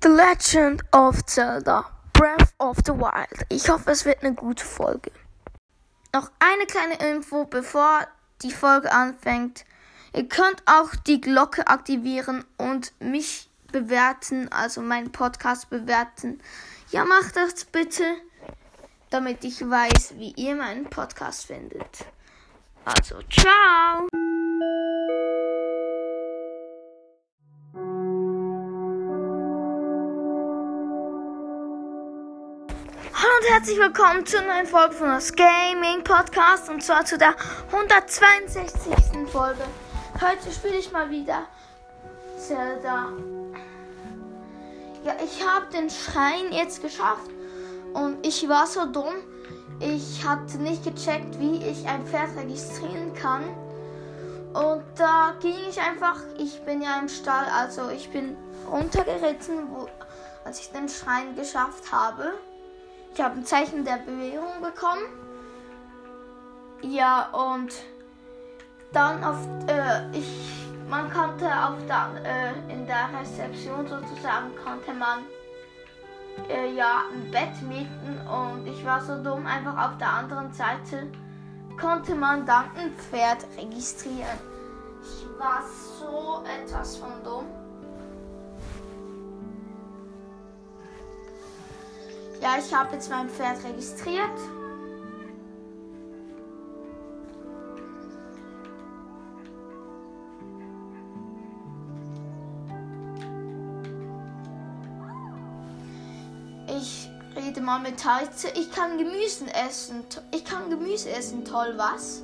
The Legend of Zelda Breath of the Wild. Ich hoffe, es wird eine gute Folge. Noch eine kleine Info, bevor die Folge anfängt. Ihr könnt auch die Glocke aktivieren und mich bewerten, also meinen Podcast bewerten. Ja, macht das bitte, damit ich weiß, wie ihr meinen Podcast findet. Also, ciao! Herzlich willkommen zur neuen Folge von das Gaming Podcast und zwar zu der 162. Folge. Heute spiele ich mal wieder Zelda. Ja, ich habe den Schrein jetzt geschafft und ich war so dumm. Ich hatte nicht gecheckt, wie ich ein Pferd registrieren kann. Und da ging ich einfach, ich bin ja im Stall, also ich bin runtergeritten, wo, als ich den Schrein geschafft habe. Ich habe ein Zeichen der Bewährung bekommen. Ja, und dann auf, äh, ich, man konnte auf der, äh, in der Rezeption sozusagen, konnte man äh, ja ein Bett mieten und ich war so dumm, einfach auf der anderen Seite konnte man dann ein Pferd registrieren. Ich war so etwas von dumm. Ja, ich habe jetzt mein Pferd registriert. Ich rede mal mit Heize. Ich kann Gemüse essen. Ich kann Gemüse essen. Toll, was?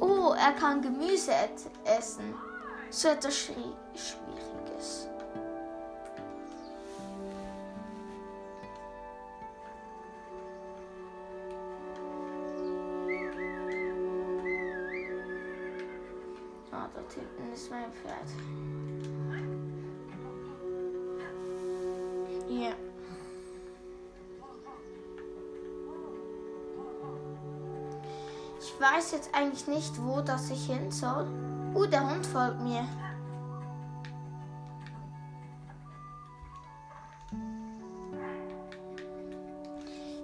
Oh, er kann Gemüse essen. So etwas Schwieriges. Ist mein Pferd. Ja. Ich weiß jetzt eigentlich nicht, wo das ich hin soll. Uh, der Hund folgt mir.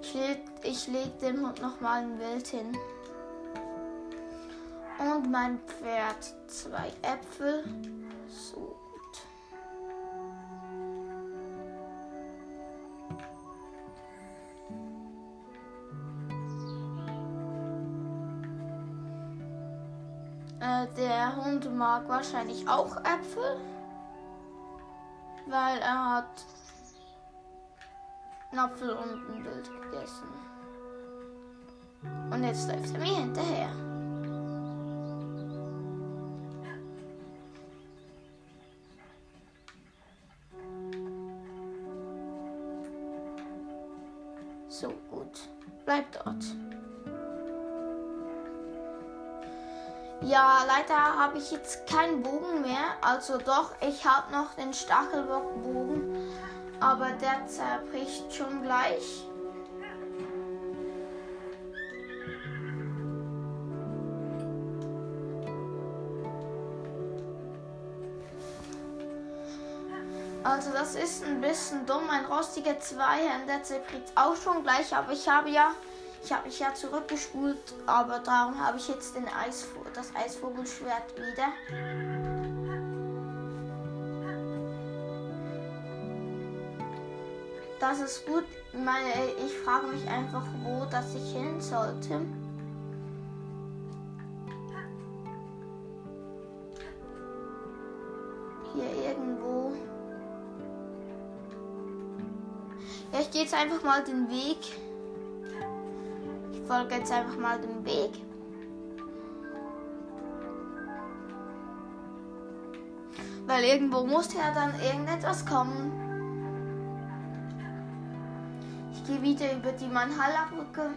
Ich leg, ich leg dem Hund nochmal ein Wild hin. Und mein Pferd zwei Äpfel. So. Äh, der Hund mag wahrscheinlich auch Äpfel, weil er hat einen Apfel und ein Wild gegessen. Und jetzt läuft er mir hinterher. Gut. Bleib dort. Ja, leider habe ich jetzt keinen Bogen mehr. Also doch, ich habe noch den Stachelbockbogen. Aber der zerbricht schon gleich. Also das ist ein bisschen dumm. Ein rostiger Zweihänder zerbricht auch schon gleich. Aber ich habe ja, ich habe mich ja zurückgespult. Aber darum habe ich jetzt den Eisvo das Eisvogelschwert wieder. Das ist gut. Ich frage mich einfach, wo das ich hin sollte. Jetzt einfach mal den Weg. Ich folge jetzt einfach mal dem Weg. Weil irgendwo muss ja dann irgendetwas kommen. Ich gehe wieder über die Manhalla-Brücke.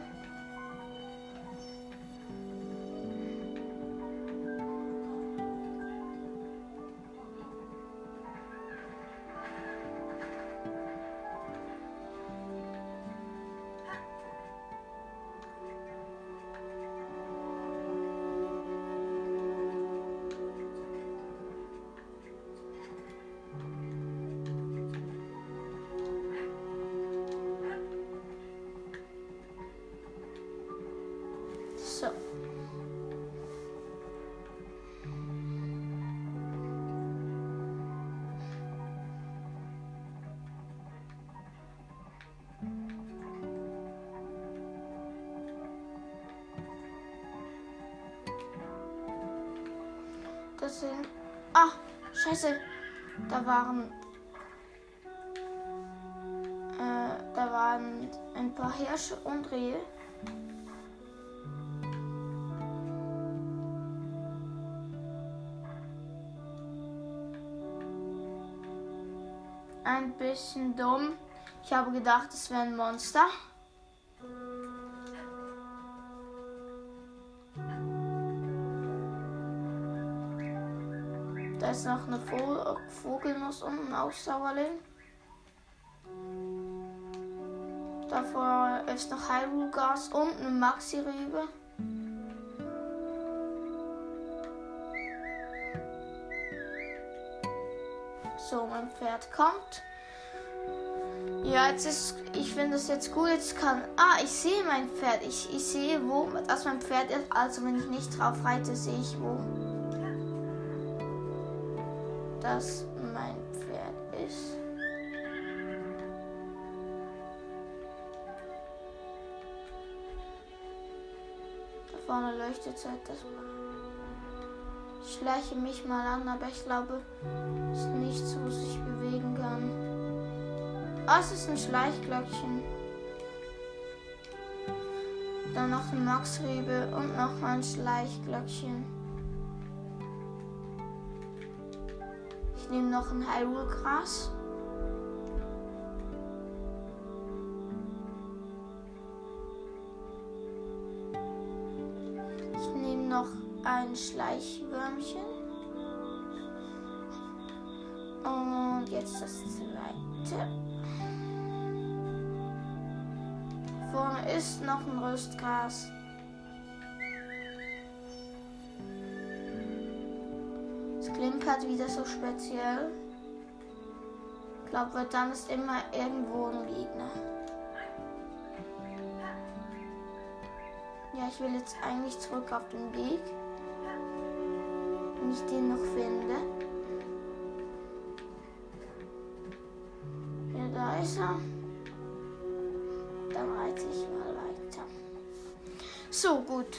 Gesehen. Ah, scheiße. Da waren. Äh, da waren ein paar Hirsche und Rehe. Ein bisschen dumm. Ich habe gedacht, es wäre ein Monster. Ist noch eine Vogelnuss und ein Aussauerling. Davor ist noch Hyrule Gas und eine Maxi-Rübe. So, mein Pferd kommt. Ja, jetzt ist, ich finde das jetzt gut. Jetzt kann, ah, ich sehe mein Pferd. Ich, ich sehe, wo, dass mein Pferd ist. Also, wenn ich nicht drauf reite, sehe ich, wo das mein Pferd ist. Da vorne leuchtet es halt das. Ich schleiche mich mal an, aber ich glaube, es ist nichts, wo sich bewegen kann. Ah, es ist ein Schleichglöckchen. Dann noch ein Maxrebe und noch ein Schleichglöckchen. Ich nehme noch ein Hyrule-Gras. Ich nehme noch ein Schleichwürmchen. Und jetzt das zweite. Vorne ist noch ein Röstgras. Es klimpert wieder so speziell. Ich glaube, dann ist immer irgendwo ein Gegner. Ja, ich will jetzt eigentlich zurück auf den Weg. Wenn ich den noch finde. Ja, da ist er. Dann reite ich mal weiter. So, gut.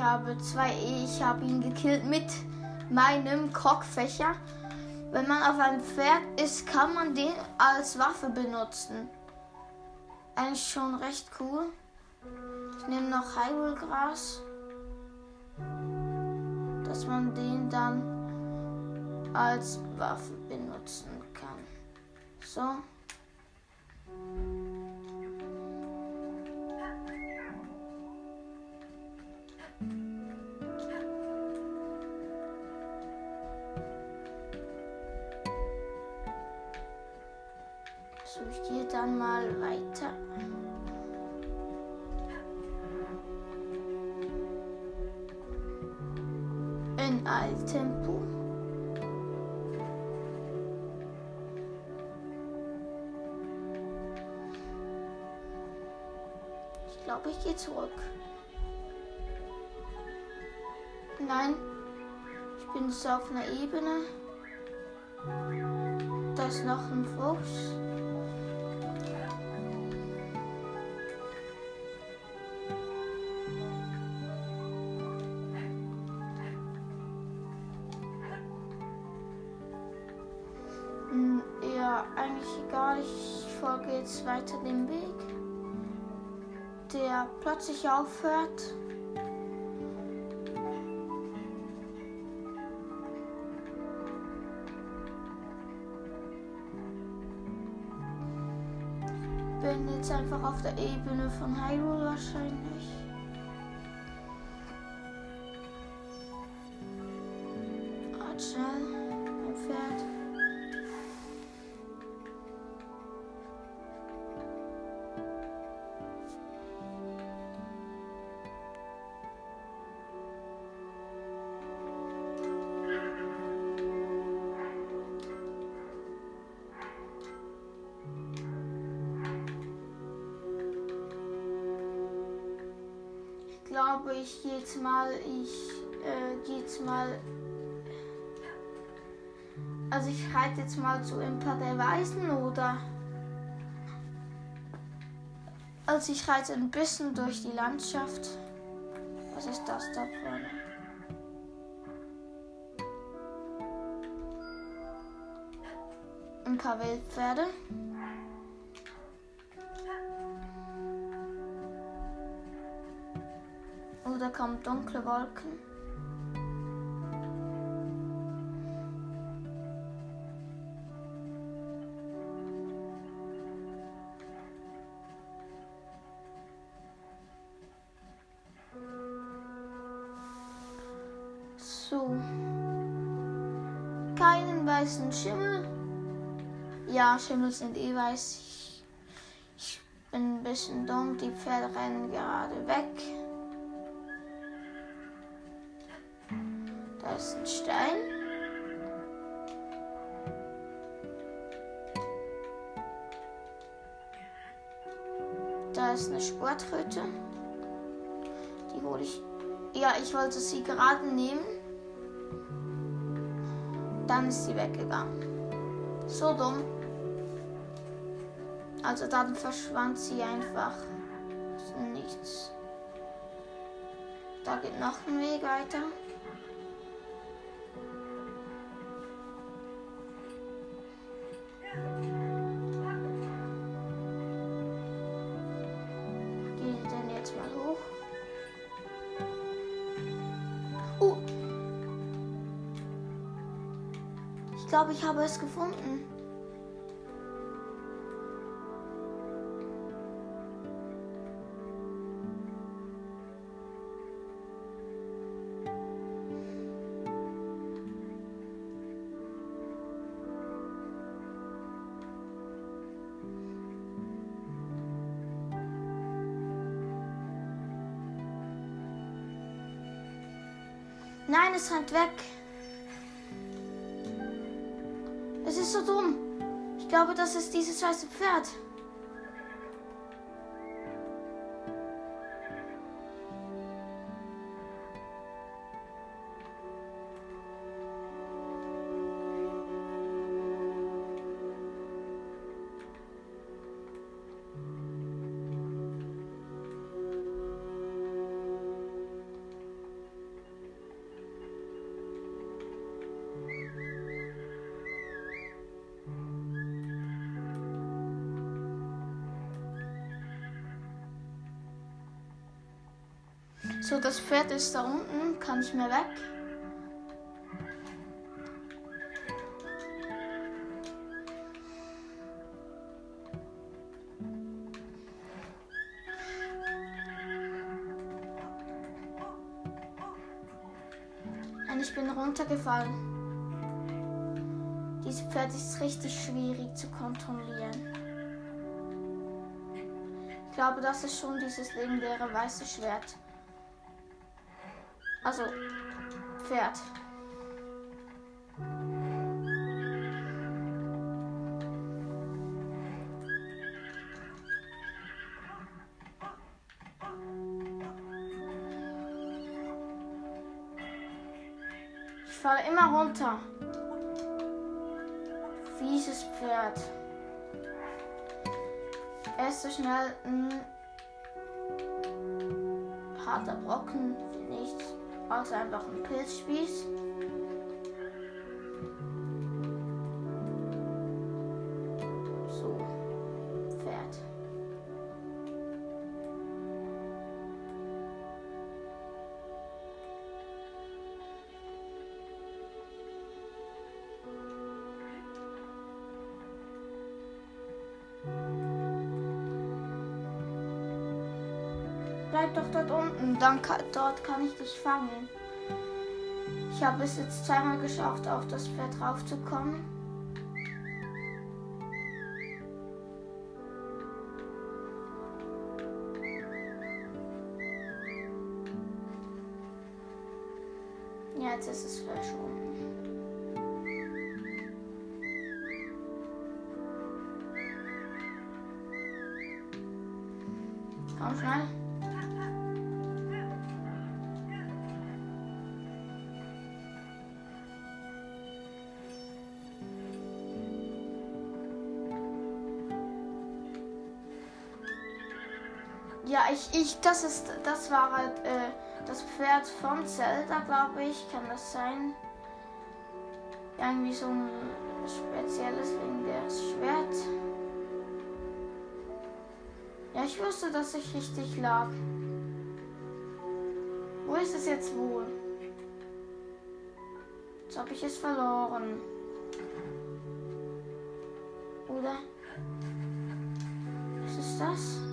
Ich habe zwei E. Ich habe ihn gekillt mit meinem Kockfächer. Wenn man auf einem Pferd ist, kann man den als Waffe benutzen. Eigentlich schon recht cool. Ich nehme noch Hyrule-Gras, dass man den dann als Waffe benutzen kann. So, dann mal weiter. In Eiltempo. Ich glaube, ich gehe zurück. Nein, ich bin so auf einer Ebene. Da ist noch ein Fuchs. Eigentlich egal. Ich folge jetzt weiter dem Weg, der plötzlich aufhört. Bin jetzt einfach auf der Ebene von Hyrule wahrscheinlich. Jetzt mal, ich äh, gehe jetzt mal. Also ich reite jetzt mal zu Imper der Weisen oder. Also ich reite ein bisschen durch die Landschaft. Was ist das da vorne? Ein paar Wildpferde. Kommen dunkle Wolken. So. Keinen weißen Schimmel. Ja, Schimmel sind eh weiß. Ich, ich bin ein bisschen dumm. Die Pferde rennen gerade weg. Ein Stein. Da ist eine Sportröte. Die hole ich. Ja, ich wollte sie gerade nehmen. Dann ist sie weggegangen. So dumm. Also dann verschwand sie einfach. Nichts. Da geht noch ein Weg weiter. Glaube, ich habe es gefunden. Nein, es rennt weg. Glaube, das ist dieses weiße Pferd. So, das Pferd ist da unten, kann nicht mehr weg. Und ich bin runtergefallen. Dieses Pferd ist richtig schwierig zu kontrollieren. Ich glaube, das ist schon dieses legendäre weiße Schwert. Also, Pferd. Ich falle immer runter. Fieses Pferd. Er ist so schnell ein harter Brocken. Außer einfach ein Pilzspieß. Dann dort kann ich dich fangen. Ich habe es jetzt zweimal geschafft, auf das Pferd raufzukommen. Ja, jetzt ist es verschwunden. Das ist, das war halt äh, das Pferd von Zelda, glaube ich. Kann das sein? Irgendwie so ein spezielles wegen des Schwert. Ja, ich wusste, dass ich richtig lag. Wo ist es jetzt wohl? Jetzt habe ich es verloren. Oder? Was ist das?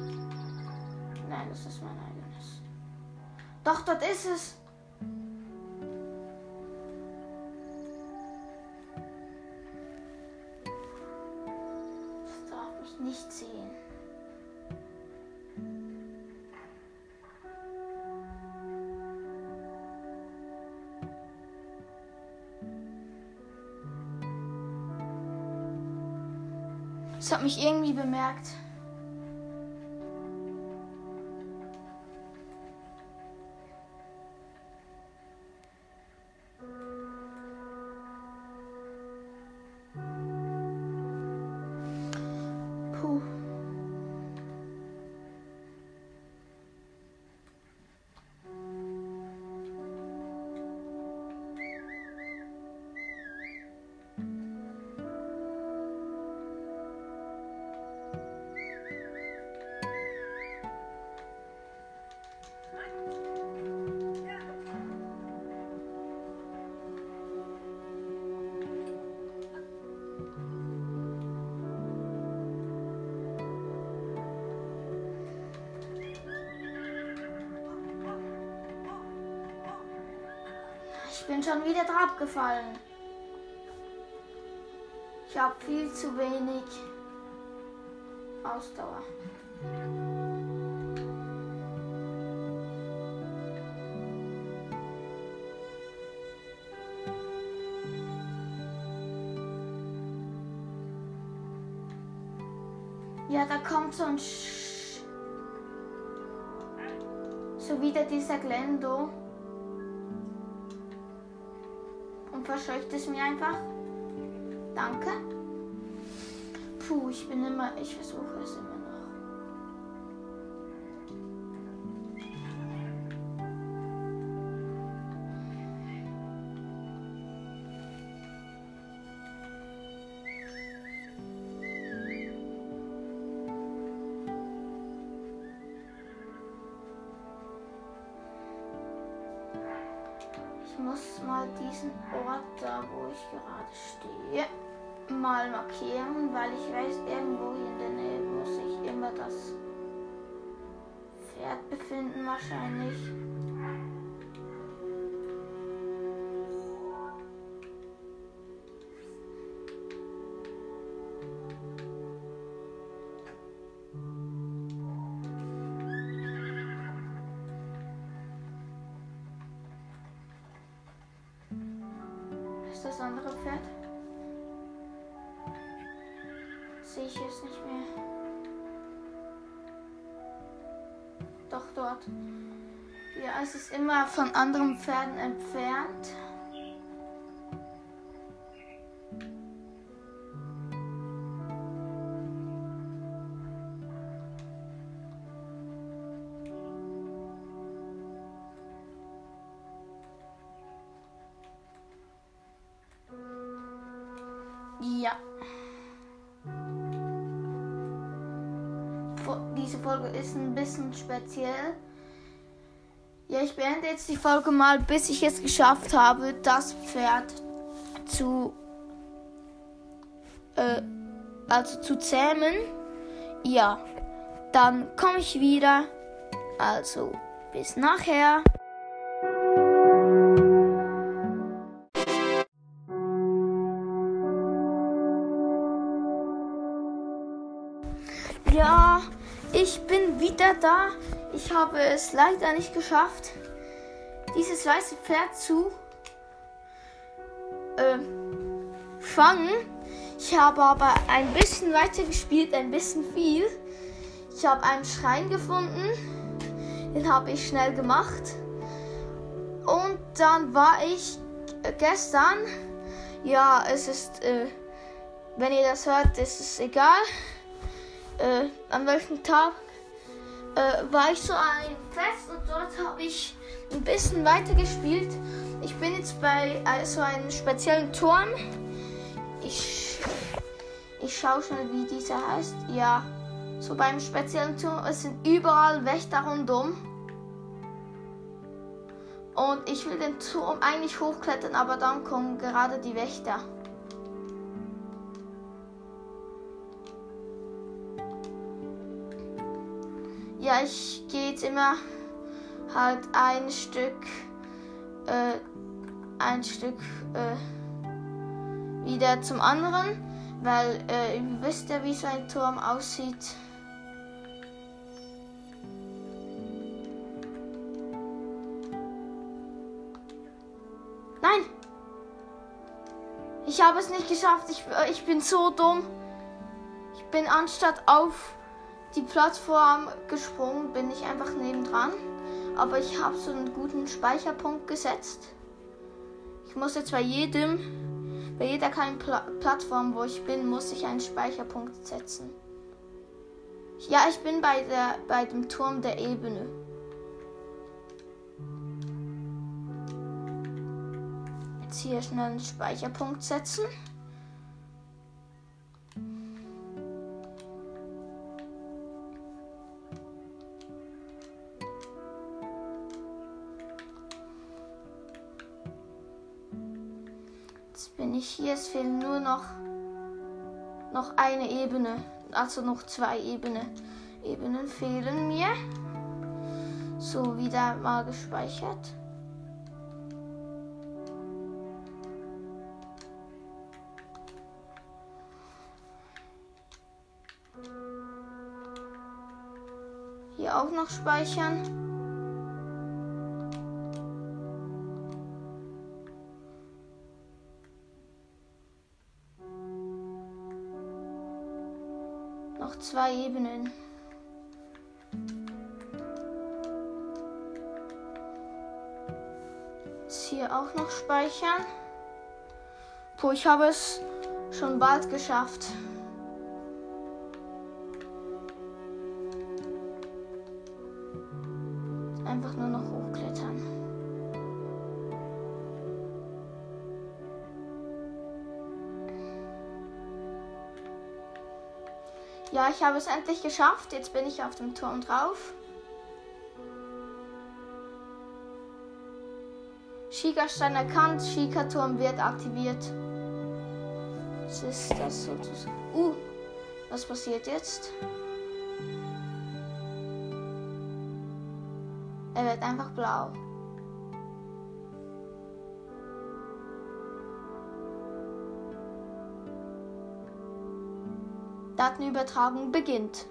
Nein, das ist mein eigenes. Doch, dort ist es. Das darf mich nicht sehen. Es hat mich irgendwie bemerkt. Bin schon wieder drauf gefallen. Ich habe viel zu wenig Ausdauer. Ja, da kommt so ein Sch so wieder dieser Glendo verscheucht es mir einfach. Danke. Puh, ich bin immer, ich versuche es immer Ich muss mal diesen Ort da, wo ich gerade stehe, mal markieren, weil ich weiß, irgendwo in der Nähe muss sich immer das Pferd befinden wahrscheinlich. Von anderen Pferden entfernt. Ja. Diese Folge ist ein bisschen speziell. Ja, ich beende jetzt die Folge mal, bis ich es geschafft habe, das Pferd zu, äh, also zu zähmen. Ja, dann komme ich wieder. Also, bis nachher. Ja, ich bin wieder da. Ich habe es leider nicht geschafft, dieses weiße Pferd zu äh, fangen. Ich habe aber ein bisschen weiter gespielt, ein bisschen viel. Ich habe einen Schrein gefunden, den habe ich schnell gemacht. Und dann war ich gestern, ja, es ist, äh, wenn ihr das hört, ist es egal, äh, an welchem Tag. Äh, war ich so ein Fest und dort habe ich ein bisschen weiter gespielt. Ich bin jetzt bei äh, so einem speziellen Turm. Ich, ich schaue schnell, wie dieser heißt. Ja, so beim speziellen Turm. Es sind überall Wächter rundum. Und ich will den Turm eigentlich hochklettern, aber dann kommen gerade die Wächter. Ja, ich gehe jetzt immer halt ein Stück, äh, ein Stück äh, wieder zum anderen, weil äh, ihr wisst ja, wie so ein Turm aussieht. Nein! Ich habe es nicht geschafft. Ich, ich bin so dumm. Ich bin anstatt auf die Plattform gesprungen, bin ich einfach nebendran. Aber ich habe so einen guten Speicherpunkt gesetzt. Ich muss jetzt bei jedem, bei jeder kleinen Pla Plattform, wo ich bin, muss ich einen Speicherpunkt setzen. Ja, ich bin bei, der, bei dem Turm der Ebene. Jetzt hier schnell einen Speicherpunkt setzen. Ich hier. Es fehlen nur noch, noch eine Ebene. Also noch zwei Ebene. Ebenen fehlen mir. So, wieder mal gespeichert. Hier auch noch speichern. Zwei Ebenen. Jetzt hier auch noch speichern. Puh, ich habe es schon bald geschafft. Ja, ich habe es endlich geschafft. Jetzt bin ich auf dem Turm drauf. Schika-Stein erkannt. Schika-Turm wird aktiviert. Was ist das sozusagen? Uh, was passiert jetzt? Er wird einfach blau. Datenübertragung beginnt.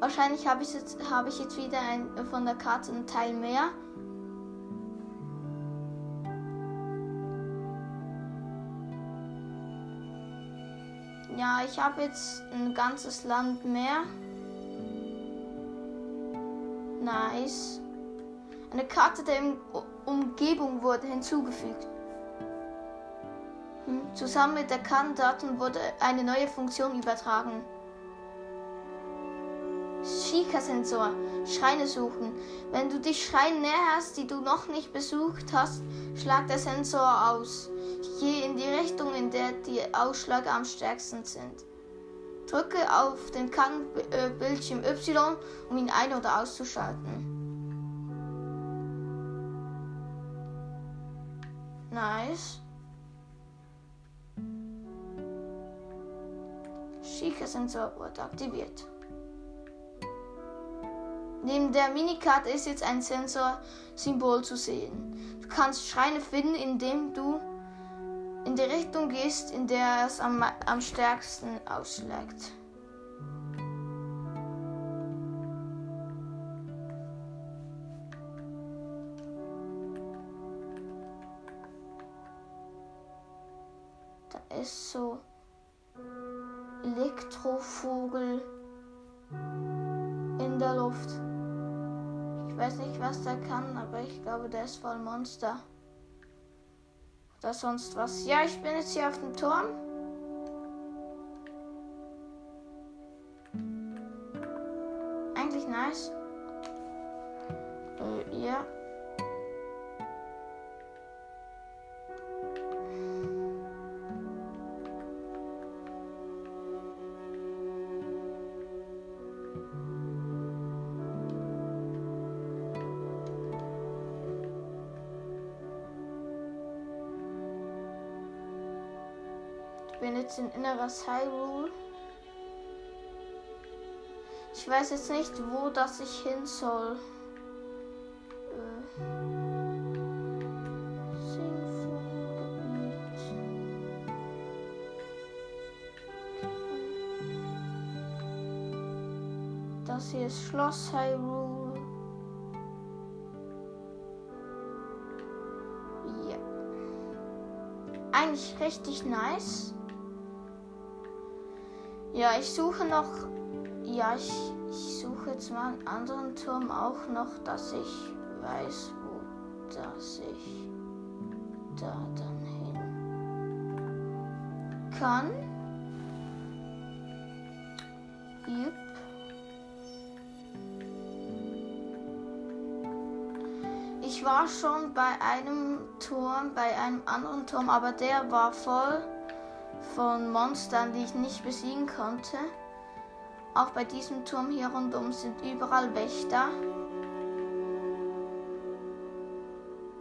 Wahrscheinlich habe ich, jetzt, habe ich jetzt wieder ein, von der Karte einen Teil mehr. Ja, ich habe jetzt ein ganzes Land mehr. Nice. Eine Karte der Umgebung wurde hinzugefügt. Zusammen mit der CAN-Daten wurde eine neue Funktion übertragen. Shika-Sensor. Schreine suchen. Wenn du dich Schreinen näherst, die du noch nicht besucht hast, schlagt der Sensor aus. Je in die Richtung, in der die Ausschläge am stärksten sind. Drücke auf den CAN-Bildschirm Y, um ihn ein- oder auszuschalten. Nice. Schika-Sensor wurde aktiviert. Neben der Minikarte ist jetzt ein Sensor-Symbol zu sehen. Du kannst Schreine finden, indem du in die Richtung gehst, in der es am, am stärksten ausschlägt. Da ist so Elektrovogel in der Luft. Ich weiß nicht, was der kann, aber ich glaube, der ist voll Monster. Oder sonst was. Ja, ich bin jetzt hier auf dem Turm. Eigentlich nice. Äh, ja. In inneres Hyrule. Ich weiß jetzt nicht, wo das ich hin soll. Äh. Das hier ist Schloss Hyrule. Ja. Eigentlich richtig nice. Ja, ich suche noch. Ja, ich, ich suche jetzt mal einen anderen Turm auch noch, dass ich weiß, wo dass ich da dann hin kann. Jupp. Ich war schon bei einem Turm, bei einem anderen Turm, aber der war voll von Monstern, die ich nicht besiegen konnte. Auch bei diesem Turm hier rundum sind überall Wächter.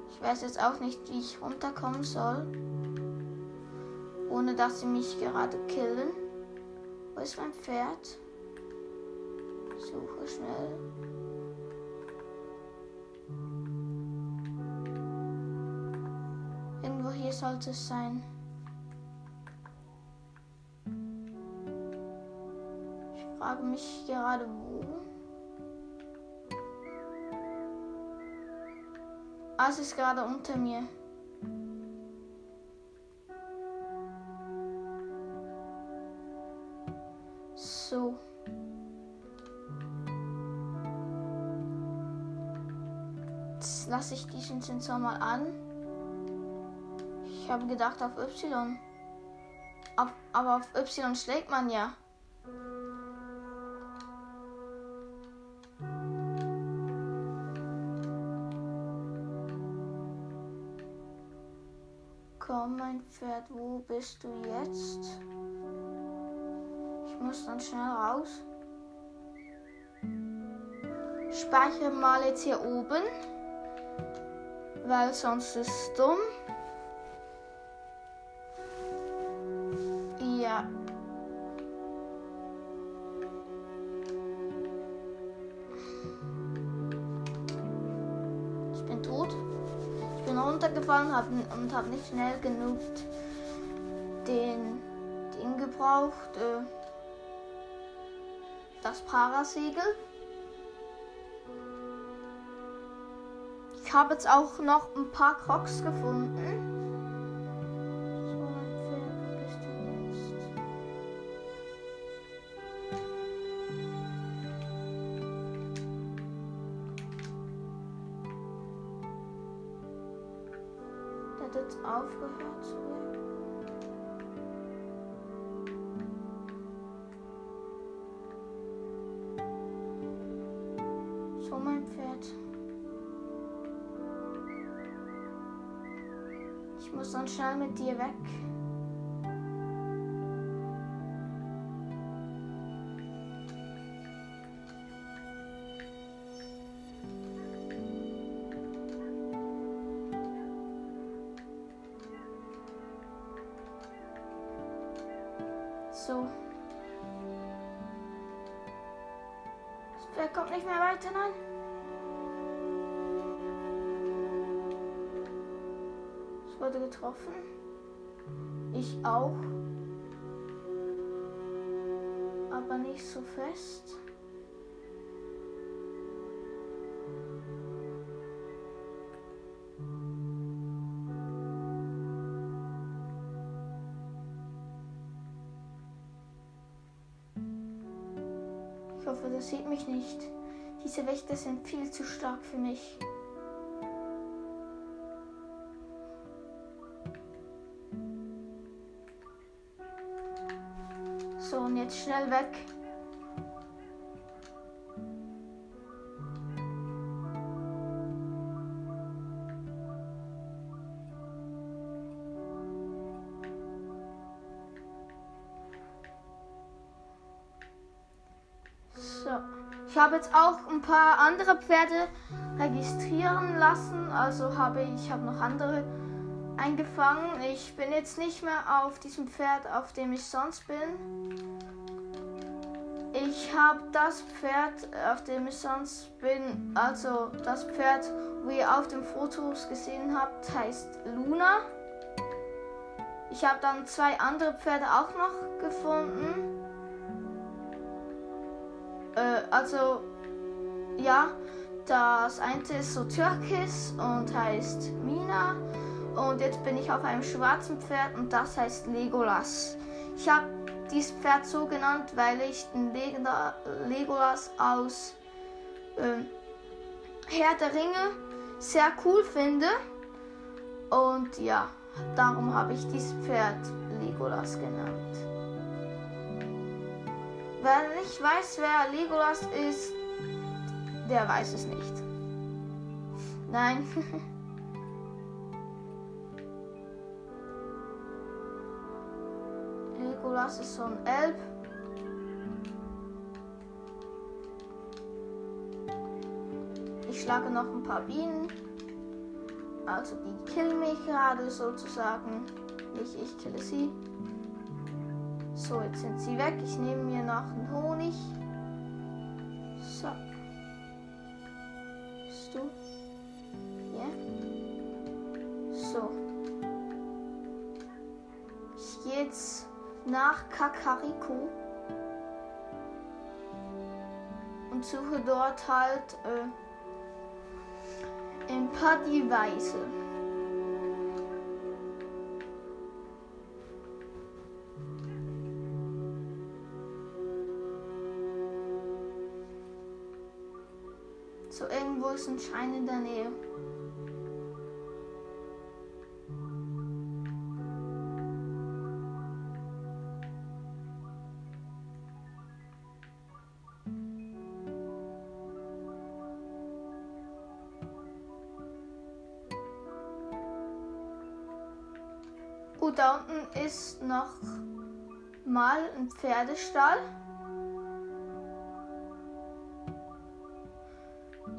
Ich weiß jetzt auch nicht, wie ich runterkommen soll, ohne dass sie mich gerade killen. Wo ist mein Pferd? Suche schnell. Irgendwo hier sollte es sein. Frage mich gerade wo. Ah, es ist gerade unter mir. So. Jetzt lasse ich diesen Sensor mal an. Ich habe gedacht auf Y. Auf, aber auf Y schlägt man ja. Pferd, wo bist du jetzt? Ich muss dann schnell raus. Speichere mal jetzt hier oben, weil sonst ist es dumm. Ja. Ich bin tot. Ich bin runtergefallen und habe nicht schnell genug den Ding gebraucht. Äh, das Parasegel. Ich habe jetzt auch noch ein paar Crocs gefunden. Jetzt? Aufgehört zu reden. Dann schnell mit dir weg. Getroffen. Ich auch. Aber nicht so fest. Ich hoffe, das sieht mich nicht. Diese Wächter sind viel zu stark für mich. So, und jetzt schnell weg. Ich habe jetzt auch ein paar andere Pferde registrieren lassen. Also habe ich habe noch andere eingefangen. Ich bin jetzt nicht mehr auf diesem Pferd, auf dem ich sonst bin. Ich habe das Pferd, auf dem ich sonst bin, also das Pferd, wie ihr auf den Fotos gesehen habt, heißt Luna. Ich habe dann zwei andere Pferde auch noch gefunden. Äh, also, ja, das eine ist so türkisch und heißt Mina. Und jetzt bin ich auf einem schwarzen Pferd und das heißt Legolas. Ich habe dieses Pferd so genannt, weil ich den Legolas aus äh, Herr der Ringe sehr cool finde. Und ja, darum habe ich dieses Pferd Legolas genannt. Wer nicht weiß, wer Legolas ist, der weiß es nicht. Nein. Legolas ist so ein Elb. Ich schlage noch ein paar Bienen. Also die killen mich gerade sozusagen. Nicht ich kille sie. So, jetzt sind sie weg. Ich nehme mir noch einen Honig. So. Bist du? Ja. So. Ich gehe jetzt nach Kakariko und suche dort halt äh, ein paar Device. So irgendwo ist ein Schein in der Nähe. Ist noch mal ein Pferdestall.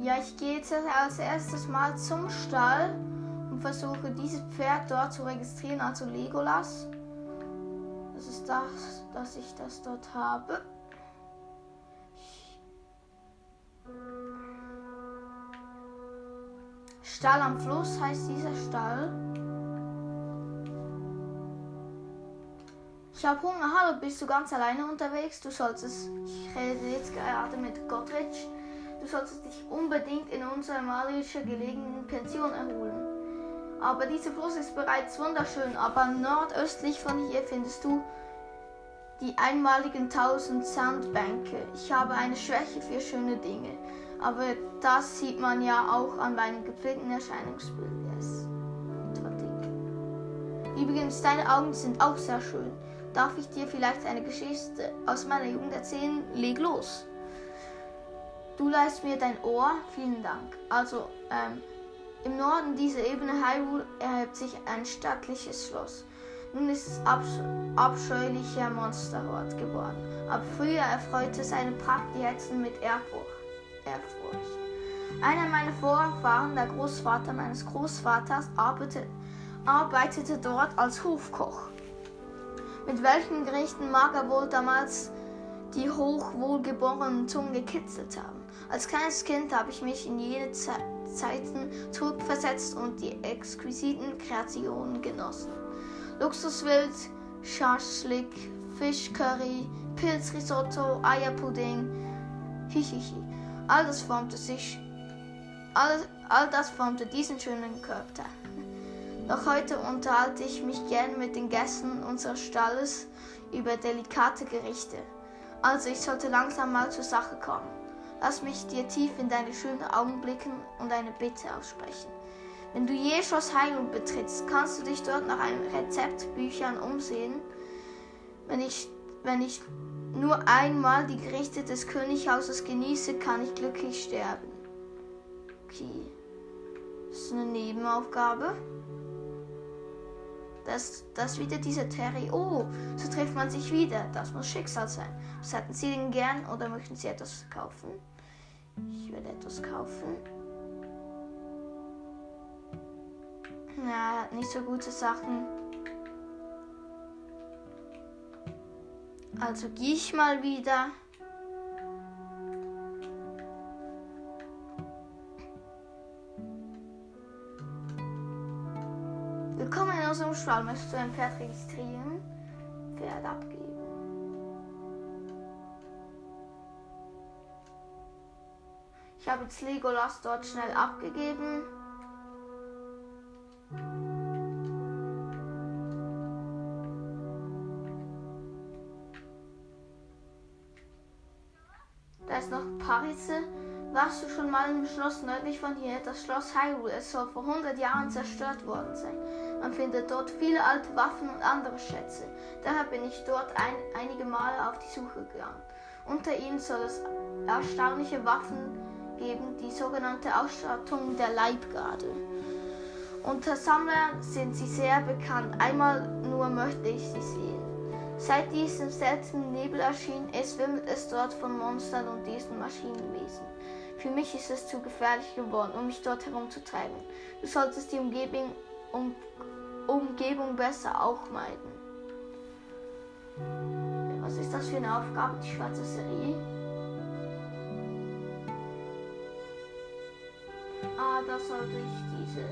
Ja, ich gehe jetzt als erstes mal zum Stall und versuche dieses Pferd dort zu registrieren, also Legolas. Das ist das, dass ich das dort habe. Stall am Fluss heißt dieser Stall. Ich habe Hunger. Hallo, bist du ganz alleine unterwegs? Du solltest. Ich rede jetzt gerade mit Gottridge. Du solltest dich unbedingt in unserer malischer gelegenen Pension erholen. Aber dieser Fluss ist bereits wunderschön, aber nordöstlich von hier findest du die einmaligen tausend Sandbänke. Ich habe eine Schwäche für schöne Dinge, aber das sieht man ja auch an meinem gepflegten Erscheinungsbild. Yes. Übrigens, deine Augen sind auch sehr schön. Darf ich dir vielleicht eine Geschichte aus meiner Jugend erzählen? Leg los. Du leist mir dein Ohr. Vielen Dank. Also, ähm, im Norden dieser Ebene Hyrule erhebt sich ein stattliches Schloss. Nun ist es absch abscheulicher Monsterhort geworden. Aber früher erfreute seine Pracht die Hexen mit Ehrfurcht. Ehrfurcht. Einer meiner Vorfahren, der Großvater meines Großvaters, arbeitete, arbeitete dort als Hofkoch. Mit welchen Gerichten mag er wohl damals die hochwohlgeborenen Zungen gekitzelt haben? Als kleines Kind habe ich mich in jene Ze Zeiten zurückversetzt und die exquisiten Kreationen genossen. Luxuswild, Schaschlik, Fischcurry, Pilzrisotto, Eierpudding, hihihi. All das formte sich, all, all das formte diesen schönen Körper. Noch heute unterhalte ich mich gern mit den Gästen unseres Stalles über delikate Gerichte. Also ich sollte langsam mal zur Sache kommen. Lass mich dir tief in deine schönen Augen blicken und eine Bitte aussprechen. Wenn du je Schloss Heilung betrittst, kannst du dich dort nach einem Rezeptbüchern umsehen. Wenn ich, wenn ich nur einmal die Gerichte des Könighauses genieße, kann ich glücklich sterben. Okay. Das ist eine Nebenaufgabe. Das, das wieder dieser Terry. Oh, so trifft man sich wieder. Das muss Schicksal sein. Was hätten Sie denn gern oder möchten Sie etwas kaufen? Ich werde etwas kaufen. Ja, nicht so gute Sachen. Also gehe ich mal wieder. Willkommen in unserem Stall. Möchtest du ein Pferd registrieren? Pferd abgeben. Ich habe jetzt Legolas dort schnell abgegeben. Da ist noch Parise. Warst du schon mal im Schloss nördlich von hier? Das Schloss Hyrule. Es soll vor 100 Jahren zerstört worden sein. Man findet dort viele alte Waffen und andere Schätze. Daher bin ich dort ein, einige Male auf die Suche gegangen. Unter ihnen soll es erstaunliche Waffen geben, die sogenannte Ausstattung der Leibgarde. Unter Sammlern sind sie sehr bekannt. Einmal nur möchte ich sie sehen. Seit diesem seltenen Nebel erschien, es wimmelt es dort von Monstern und diesen Maschinenwesen. Für mich ist es zu gefährlich geworden, um mich dort herumzutreiben. Du solltest die Umgebung, um, Umgebung besser auch meiden. Was ist das für eine Aufgabe, die schwarze Serie? Ah, da sollte ich diese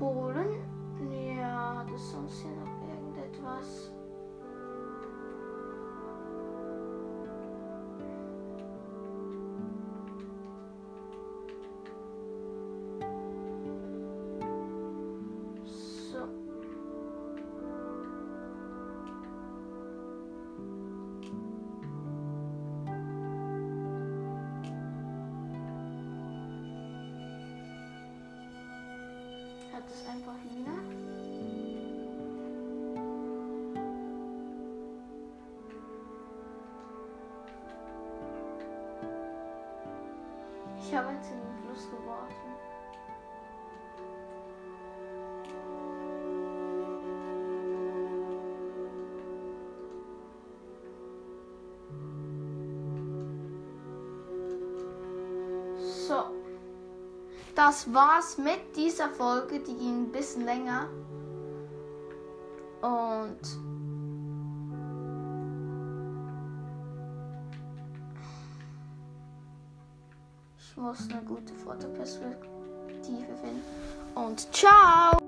holen. Ja, das sonst hier noch irgendetwas. Ich habe jetzt in den Fluss geworfen. So. Das war's mit dieser Folge. Die ging ein bisschen länger. Eine gute Fotoperspektive finden. Und ciao!